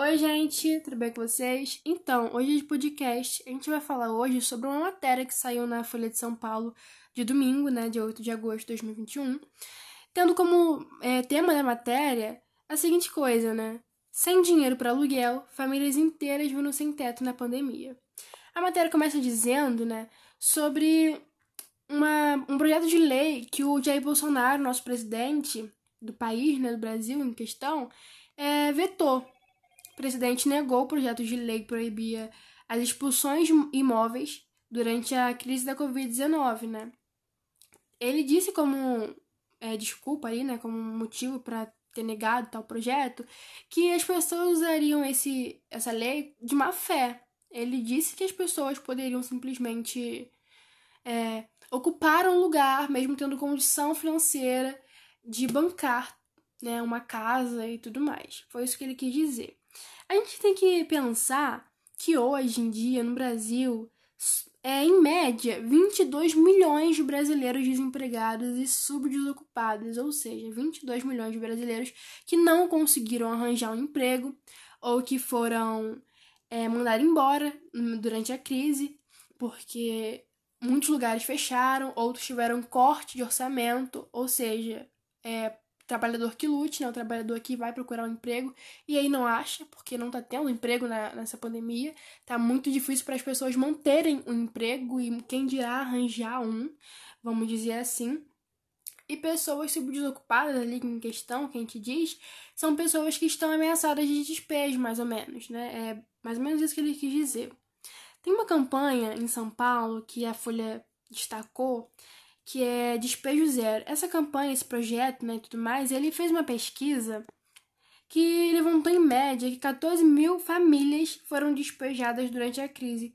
Oi, gente, tudo bem com vocês? Então, hoje de podcast, a gente vai falar hoje sobre uma matéria que saiu na Folha de São Paulo de domingo, né, dia 8 de agosto de 2021, tendo como é, tema da matéria a seguinte coisa, né? Sem dinheiro para aluguel, famílias inteiras viram sem teto na pandemia. A matéria começa dizendo, né, sobre uma, um projeto de lei que o Jair Bolsonaro, nosso presidente do país, né, do Brasil em questão, é, vetou presidente negou o projeto de lei que proibia as expulsões imóveis durante a crise da Covid-19, né? Ele disse como é, desculpa aí, né, como motivo para ter negado tal projeto, que as pessoas usariam esse, essa lei de má fé. Ele disse que as pessoas poderiam simplesmente é, ocupar um lugar, mesmo tendo condição financeira de bancar né, uma casa e tudo mais. Foi isso que ele quis dizer. A gente tem que pensar que hoje em dia, no Brasil, é em média 22 milhões de brasileiros desempregados e subdesocupados, ou seja, 22 milhões de brasileiros que não conseguiram arranjar um emprego ou que foram é, mandados embora durante a crise, porque muitos lugares fecharam, outros tiveram corte de orçamento, ou seja, é, trabalhador que lute, né? O trabalhador que vai procurar um emprego e aí não acha, porque não tá tendo emprego na, nessa pandemia. Tá muito difícil para as pessoas manterem um emprego e quem dirá arranjar um, vamos dizer assim. E pessoas subdesocupadas ali em questão, que a gente diz, são pessoas que estão ameaçadas de despejo, mais ou menos, né? É mais ou menos isso que ele quis dizer. Tem uma campanha em São Paulo que a Folha destacou, que é Despejo Zero. Essa campanha, esse projeto né, e tudo mais, ele fez uma pesquisa que levantou em média que 14 mil famílias foram despejadas durante a crise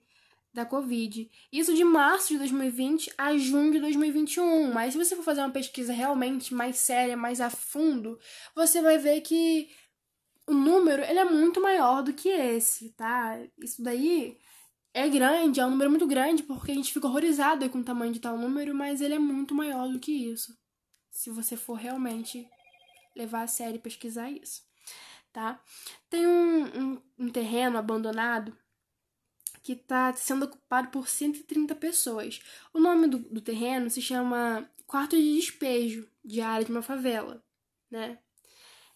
da Covid. Isso de março de 2020 a junho de 2021. Mas se você for fazer uma pesquisa realmente mais séria, mais a fundo, você vai ver que o número ele é muito maior do que esse, tá? Isso daí é grande, é um número muito grande, porque a gente fica horrorizado com o tamanho de tal número, mas ele é muito maior do que isso. Se você for realmente levar a sério e pesquisar isso, tá? Tem um, um, um terreno abandonado que está sendo ocupado por 130 pessoas. O nome do, do terreno se chama Quarto de Despejo de área de uma favela, né?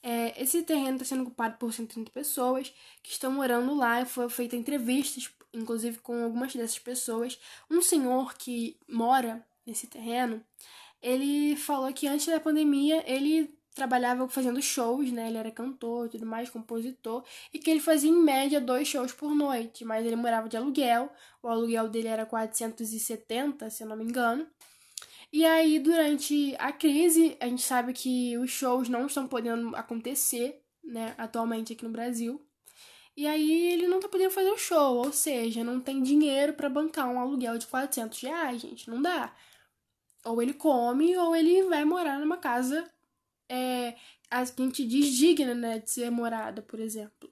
É, esse terreno está sendo ocupado por 130 pessoas que estão morando lá. Foi feita entrevistas inclusive com algumas dessas pessoas. Um senhor que mora nesse terreno, ele falou que antes da pandemia ele trabalhava fazendo shows, né? Ele era cantor e tudo mais, compositor, e que ele fazia em média dois shows por noite, mas ele morava de aluguel, o aluguel dele era 470, se eu não me engano. E aí, durante a crise, a gente sabe que os shows não estão podendo acontecer, né, atualmente aqui no Brasil. E aí ele não tá podendo fazer o show, ou seja, não tem dinheiro para bancar um aluguel de 400 reais, gente, não dá. Ou ele come, ou ele vai morar numa casa é, a gente diz digna, né, de ser morada, por exemplo.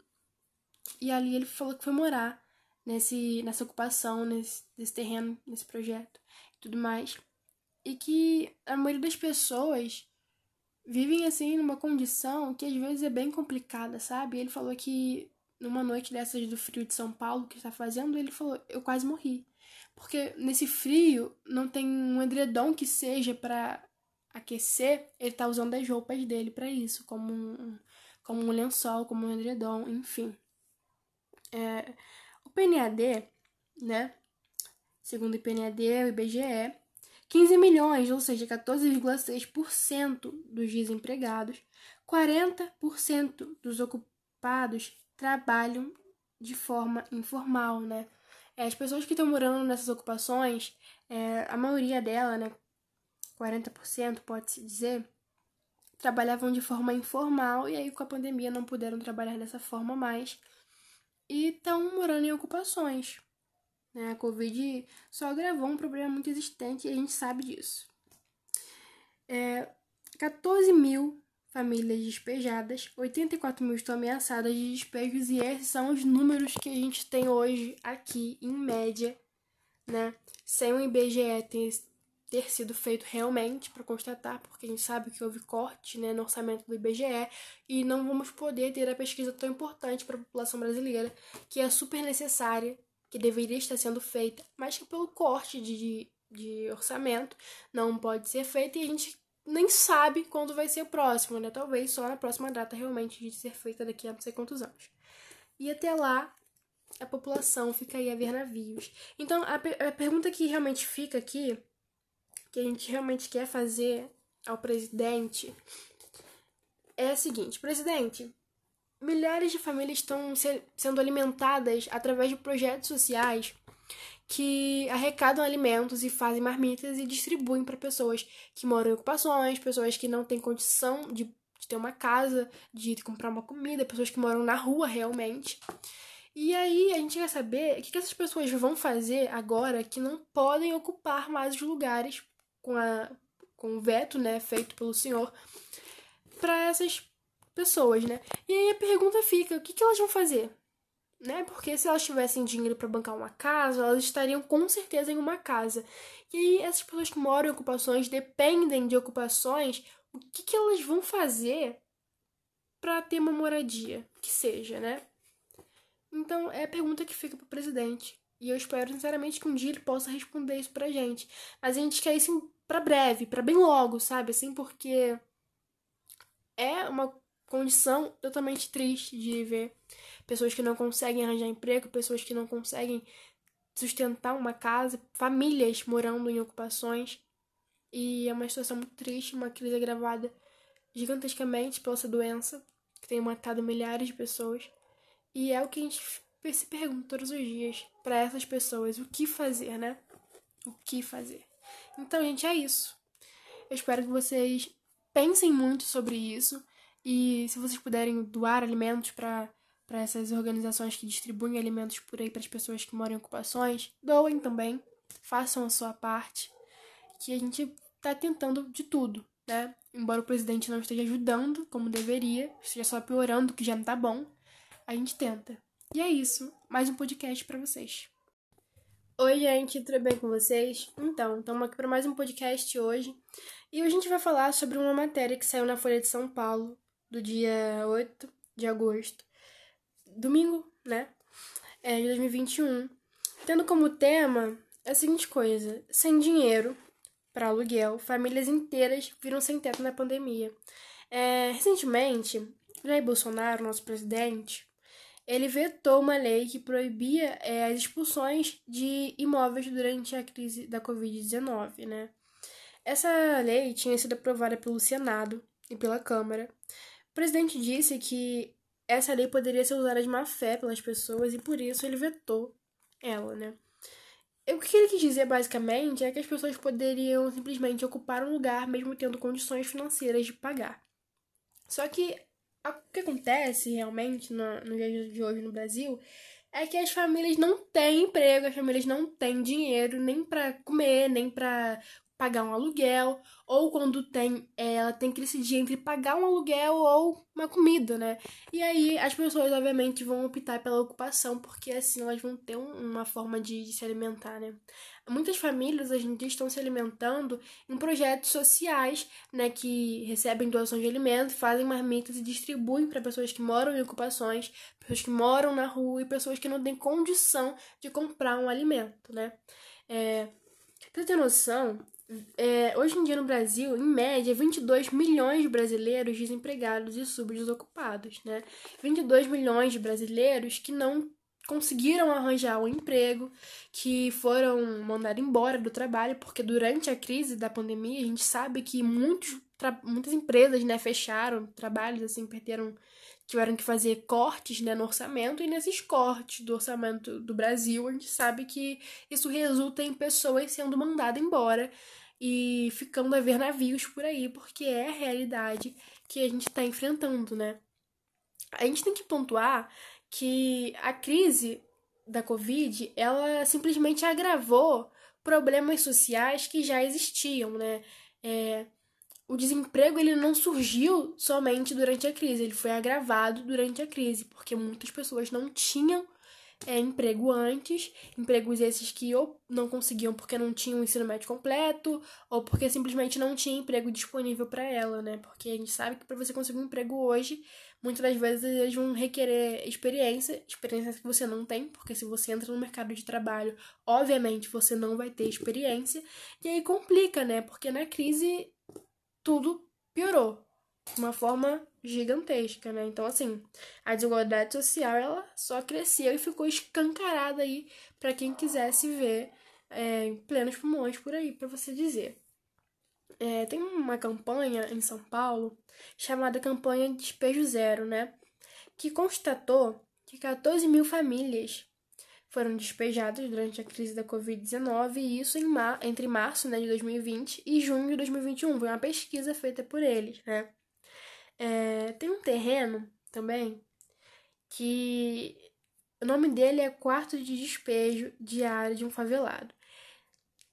E ali ele falou que foi morar nesse, nessa ocupação, nesse, nesse terreno, nesse projeto e tudo mais. E que a maioria das pessoas vivem assim numa condição que às vezes é bem complicada, sabe? Ele falou que numa noite dessas do frio de São Paulo que está fazendo, ele falou: eu quase morri. Porque nesse frio não tem um edredom que seja para aquecer, ele tá usando as roupas dele para isso, como um, como um lençol, como um edredom, enfim. É, o PNAD, né? Segundo o IPNAD, o IBGE, 15 milhões, ou seja, 14,6% dos desempregados, 40% dos ocupados trabalham de forma informal, né? É, as pessoas que estão morando nessas ocupações, é, a maioria dela, né, 40% pode-se dizer, trabalhavam de forma informal e aí com a pandemia não puderam trabalhar dessa forma mais e estão morando em ocupações. Né? A Covid só agravou um problema muito existente e a gente sabe disso. É, 14 mil famílias despejadas, 84 mil estão ameaçadas de despejos e esses são os números que a gente tem hoje aqui, em média, né? Sem o IBGE ter ter sido feito realmente para constatar, porque a gente sabe que houve corte né, no orçamento do IBGE e não vamos poder ter a pesquisa tão importante para a população brasileira, que é super necessária, que deveria estar sendo feita, mas que pelo corte de, de orçamento não pode ser feita e a gente nem sabe quando vai ser o próximo, né? Talvez só na próxima data realmente de ser feita daqui a não sei quantos anos. E até lá, a população fica aí a ver navios. Então, a, a pergunta que realmente fica aqui que a gente realmente quer fazer ao presidente é a seguinte: presidente, milhares de famílias estão se, sendo alimentadas através de projetos sociais que arrecadam alimentos e fazem marmitas e distribuem para pessoas que moram em ocupações, pessoas que não têm condição de, de ter uma casa, de comprar uma comida, pessoas que moram na rua realmente. E aí a gente quer saber o que essas pessoas vão fazer agora que não podem ocupar mais os lugares com, a, com o veto né, feito pelo senhor para essas pessoas, né? E aí a pergunta fica, o que, que elas vão fazer? Né? Porque se elas tivessem dinheiro para bancar uma casa, elas estariam com certeza em uma casa. E aí essas pessoas que moram em ocupações, dependem de ocupações, o que, que elas vão fazer para ter uma moradia, que seja, né? Então é a pergunta que fica pro presidente. E eu espero sinceramente que um dia ele possa responder isso pra gente. Mas a gente quer isso para breve, para bem logo, sabe? Assim, porque é uma condição totalmente triste de ver pessoas que não conseguem arranjar emprego, pessoas que não conseguem sustentar uma casa, famílias morando em ocupações. E é uma situação muito triste, uma crise agravada gigantescamente pela essa doença que tem matado milhares de pessoas. E é o que a gente se pergunta todos os dias para essas pessoas: o que fazer, né? O que fazer? Então, gente, é isso. Eu espero que vocês pensem muito sobre isso e se vocês puderem doar alimentos para para essas organizações que distribuem alimentos por aí para as pessoas que moram em ocupações, doem também, façam a sua parte, que a gente está tentando de tudo, né? Embora o presidente não esteja ajudando como deveria, esteja só piorando, que já não tá bom, a gente tenta. E é isso, mais um podcast para vocês. Oi, gente, tudo bem com vocês? Então, estamos aqui para mais um podcast hoje. E a gente vai falar sobre uma matéria que saiu na Folha de São Paulo, do dia 8 de agosto, domingo, né? É, de 2021. Tendo como tema a seguinte coisa: sem dinheiro para aluguel, famílias inteiras viram sem teto na pandemia. É, recentemente, Jair Bolsonaro, nosso presidente, ele vetou uma lei que proibia é, as expulsões de imóveis durante a crise da Covid-19, né? Essa lei tinha sido aprovada pelo Senado e pela Câmara. O presidente disse que essa lei poderia ser usada de má fé pelas pessoas e por isso ele vetou ela, né? O que ele quis dizer basicamente é que as pessoas poderiam simplesmente ocupar um lugar mesmo tendo condições financeiras de pagar. Só que o que acontece realmente no, no dia de hoje no Brasil é que as famílias não têm emprego, as famílias não têm dinheiro nem para comer, nem para pagar um aluguel, ou quando tem, é, ela tem que decidir entre pagar um aluguel ou uma comida, né? E aí as pessoas, obviamente, vão optar pela ocupação, porque assim elas vão ter um, uma forma de, de, se alimentar, né? Muitas famílias hoje em dia estão se alimentando em projetos sociais, né, que recebem doações de alimentos, fazem marmitas e distribuem para pessoas que moram em ocupações, pessoas que moram na rua e pessoas que não têm condição de comprar um alimento, né? É, pra ter noção, é, hoje em dia no Brasil, em média, 22 milhões de brasileiros desempregados e subdesocupados, né? 22 milhões de brasileiros que não conseguiram arranjar um emprego, que foram mandados embora do trabalho, porque durante a crise da pandemia a gente sabe que muitos, muitas empresas né, fecharam trabalhos, assim, perderam tiveram que fazer cortes né, no orçamento, e nesses cortes do orçamento do Brasil, a gente sabe que isso resulta em pessoas sendo mandadas embora e ficando a ver navios por aí, porque é a realidade que a gente está enfrentando, né? A gente tem que pontuar que a crise da Covid, ela simplesmente agravou problemas sociais que já existiam, né? É, o desemprego ele não surgiu somente durante a crise, ele foi agravado durante a crise, porque muitas pessoas não tinham é, emprego antes, empregos esses que ou não conseguiam porque não tinham o ensino médio completo, ou porque simplesmente não tinha emprego disponível para ela, né? Porque a gente sabe que para você conseguir um emprego hoje, muitas das vezes eles vão requerer experiência, experiência que você não tem, porque se você entra no mercado de trabalho, obviamente você não vai ter experiência, e aí complica, né? Porque na crise tudo piorou de uma forma gigantesca, né? Então, assim, a desigualdade social ela só cresceu e ficou escancarada aí para quem quisesse ver é, em plenos pulmões por aí, para você dizer. É, tem uma campanha em São Paulo chamada Campanha Despejo Zero, né? Que constatou que 14 mil famílias foram despejadas durante a crise da Covid-19, e isso mar entre março né, de 2020 e junho de 2021. Foi uma pesquisa feita por eles, né? É, tem um terreno também que o nome dele é Quarto de Despejo Diário de um Favelado.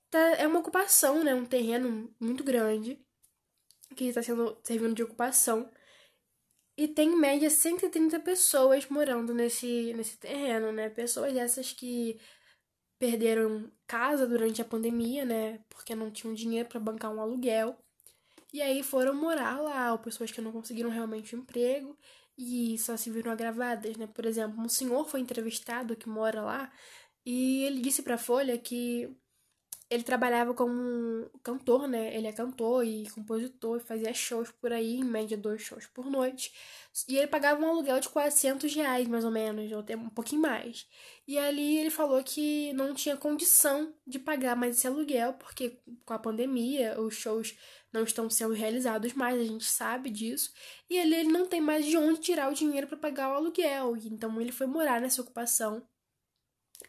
Tá, é uma ocupação, né? Um terreno muito grande que está sendo servindo de ocupação. E tem em média 130 pessoas morando nesse, nesse terreno, né? Pessoas essas que perderam casa durante a pandemia, né? Porque não tinham dinheiro para bancar um aluguel. E aí foram morar lá, ou pessoas que não conseguiram realmente um emprego e só se viram agravadas, né? Por exemplo, um senhor foi entrevistado que mora lá e ele disse para a Folha que ele trabalhava como cantor, né? Ele é cantor e compositor, fazia shows por aí, em média dois shows por noite. E ele pagava um aluguel de 400 reais, mais ou menos, ou até um pouquinho mais. E ali ele falou que não tinha condição de pagar mais esse aluguel, porque com a pandemia os shows não estão sendo realizados mais, a gente sabe disso. E ali ele não tem mais de onde tirar o dinheiro para pagar o aluguel. Então ele foi morar nessa ocupação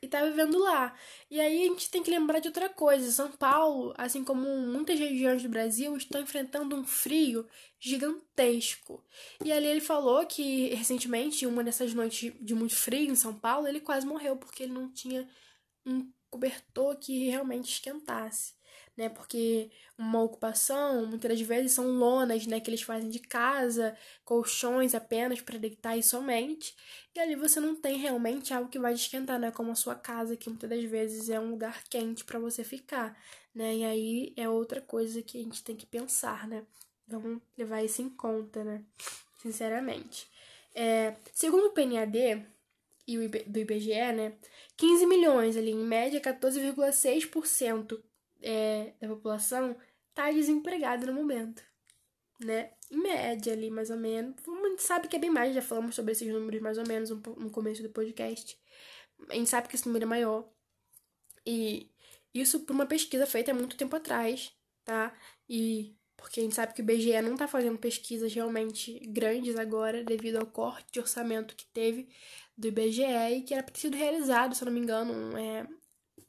e tá vivendo lá. E aí a gente tem que lembrar de outra coisa. São Paulo, assim como muitas regiões do Brasil, estão enfrentando um frio gigantesco. E ali ele falou que recentemente, uma dessas noites de muito frio em São Paulo, ele quase morreu porque ele não tinha um cobertor que realmente esquentasse né? Porque uma ocupação, muitas das vezes são lonas, né, que eles fazem de casa, colchões apenas para deitar e somente. E ali você não tem realmente algo que vai esquentar, né, como a sua casa, que muitas das vezes é um lugar quente para você ficar, né? E aí é outra coisa que a gente tem que pensar, né? Vamos levar isso em conta, né? Sinceramente. É, segundo o PNAD e do IBGE, né? 15 milhões ali, em média 14,6% é, da população está desempregada no momento, né? Em média ali, mais ou menos. A gente sabe que é bem mais, já falamos sobre esses números mais ou menos no começo do podcast. A gente sabe que esse número é maior. E isso por uma pesquisa feita há muito tempo atrás, tá? E porque a gente sabe que o IBGE não está fazendo pesquisas realmente grandes agora, devido ao corte de orçamento que teve do IBGE e que era sido realizado, se eu não me engano, é,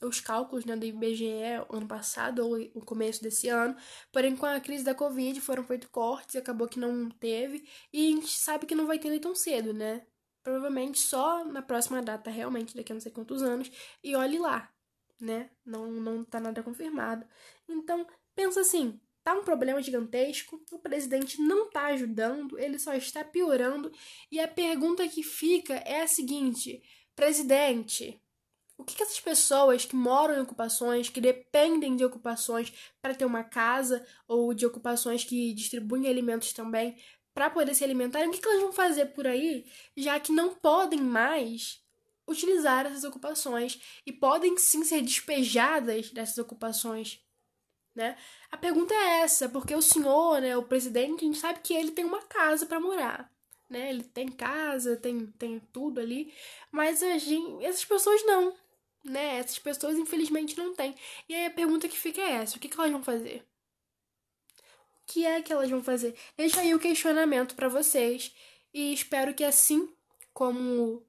os cálculos né, do IBGE ano passado ou no começo desse ano, porém com a crise da Covid foram feitos cortes acabou que não teve, e a gente sabe que não vai ter tão cedo, né? Provavelmente só na próxima data, realmente, daqui a não sei quantos anos, e olhe lá, né? Não, não tá nada confirmado. Então, pensa assim, tá um problema gigantesco, o presidente não tá ajudando, ele só está piorando, e a pergunta que fica é a seguinte: presidente, o que, que essas pessoas que moram em ocupações, que dependem de ocupações para ter uma casa, ou de ocupações que distribuem alimentos também, para poder se alimentarem, o que, que elas vão fazer por aí, já que não podem mais utilizar essas ocupações e podem sim ser despejadas dessas ocupações, né? A pergunta é essa, porque o senhor, né, o presidente, a gente sabe que ele tem uma casa para morar, né? Ele tem casa, tem, tem tudo ali, mas a gente, essas pessoas não né? Essas pessoas, infelizmente, não têm. E aí a pergunta que fica é essa: o que, que elas vão fazer? O que é que elas vão fazer? Deixa aí o questionamento para vocês. E espero que assim como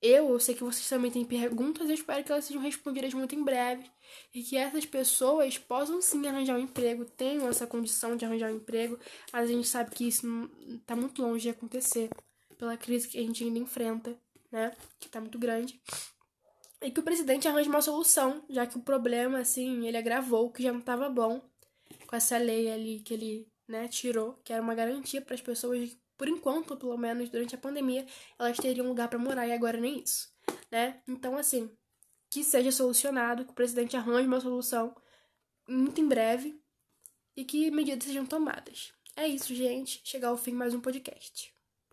eu, eu sei que vocês também têm perguntas, eu espero que elas sejam respondidas muito em breve. E que essas pessoas possam sim arranjar um emprego, tenham essa condição de arranjar um emprego. Mas a gente sabe que isso está muito longe de acontecer pela crise que a gente ainda enfrenta, né? Que está muito grande e que o presidente arranje uma solução, já que o problema, assim, ele agravou, que já não estava bom com essa lei ali que ele, né, tirou, que era uma garantia para as pessoas, por enquanto, pelo menos durante a pandemia, elas teriam lugar para morar e agora nem isso. né? Então, assim, que seja solucionado, que o presidente arranje uma solução muito em breve e que medidas sejam tomadas. É isso, gente. Chegar ao fim mais um podcast.